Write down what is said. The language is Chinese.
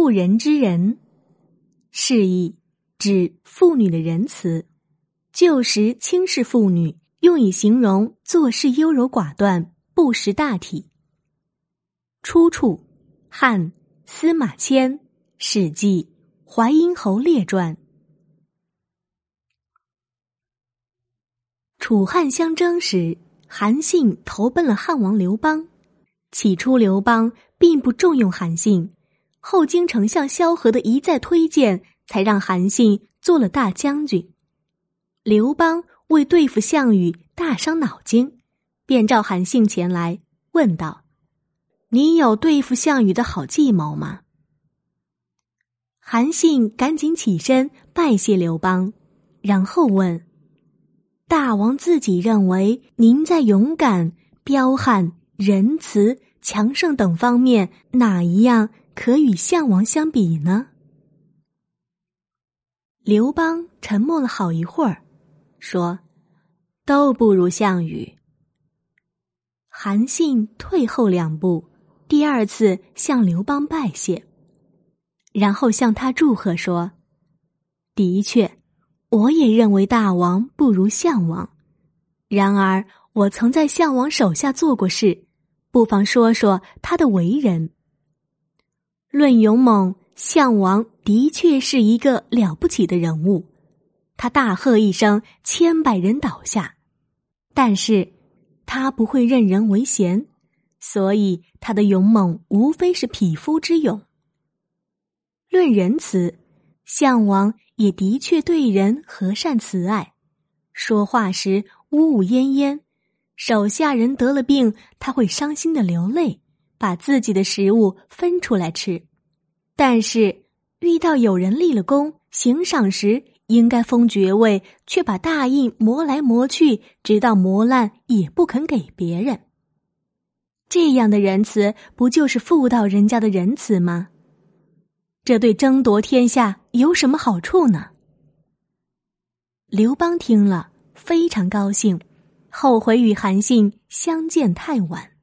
妇人之仁，是意指妇女的仁慈。旧时轻视妇女，用以形容做事优柔寡断、不识大体。出处：汉司马迁《史记·淮阴侯列传》。楚汉相争时，韩信投奔了汉王刘邦。起初，刘邦并不重用韩信。后经丞相萧何的一再推荐，才让韩信做了大将军。刘邦为对付项羽大伤脑筋，便召韩信前来，问道：“你有对付项羽的好计谋吗？”韩信赶紧起身拜谢刘邦，然后问：“大王自己认为，您在勇敢、彪悍、仁慈、强盛等方面哪一样？”可与项王相比呢？刘邦沉默了好一会儿，说：“都不如项羽。”韩信退后两步，第二次向刘邦拜谢，然后向他祝贺说：“的确，我也认为大王不如项王。然而，我曾在项王手下做过事，不妨说说他的为人。”论勇猛，项王的确是一个了不起的人物。他大喝一声，千百人倒下。但是，他不会任人唯贤，所以他的勇猛无非是匹夫之勇。论仁慈，项王也的确对人和善慈爱，说话时呜呜咽咽，手下人得了病，他会伤心的流泪。把自己的食物分出来吃，但是遇到有人立了功行赏时，应该封爵位，却把大印磨来磨去，直到磨烂也不肯给别人。这样的仁慈，不就是妇道人家的仁慈吗？这对争夺天下有什么好处呢？刘邦听了非常高兴，后悔与韩信相见太晚。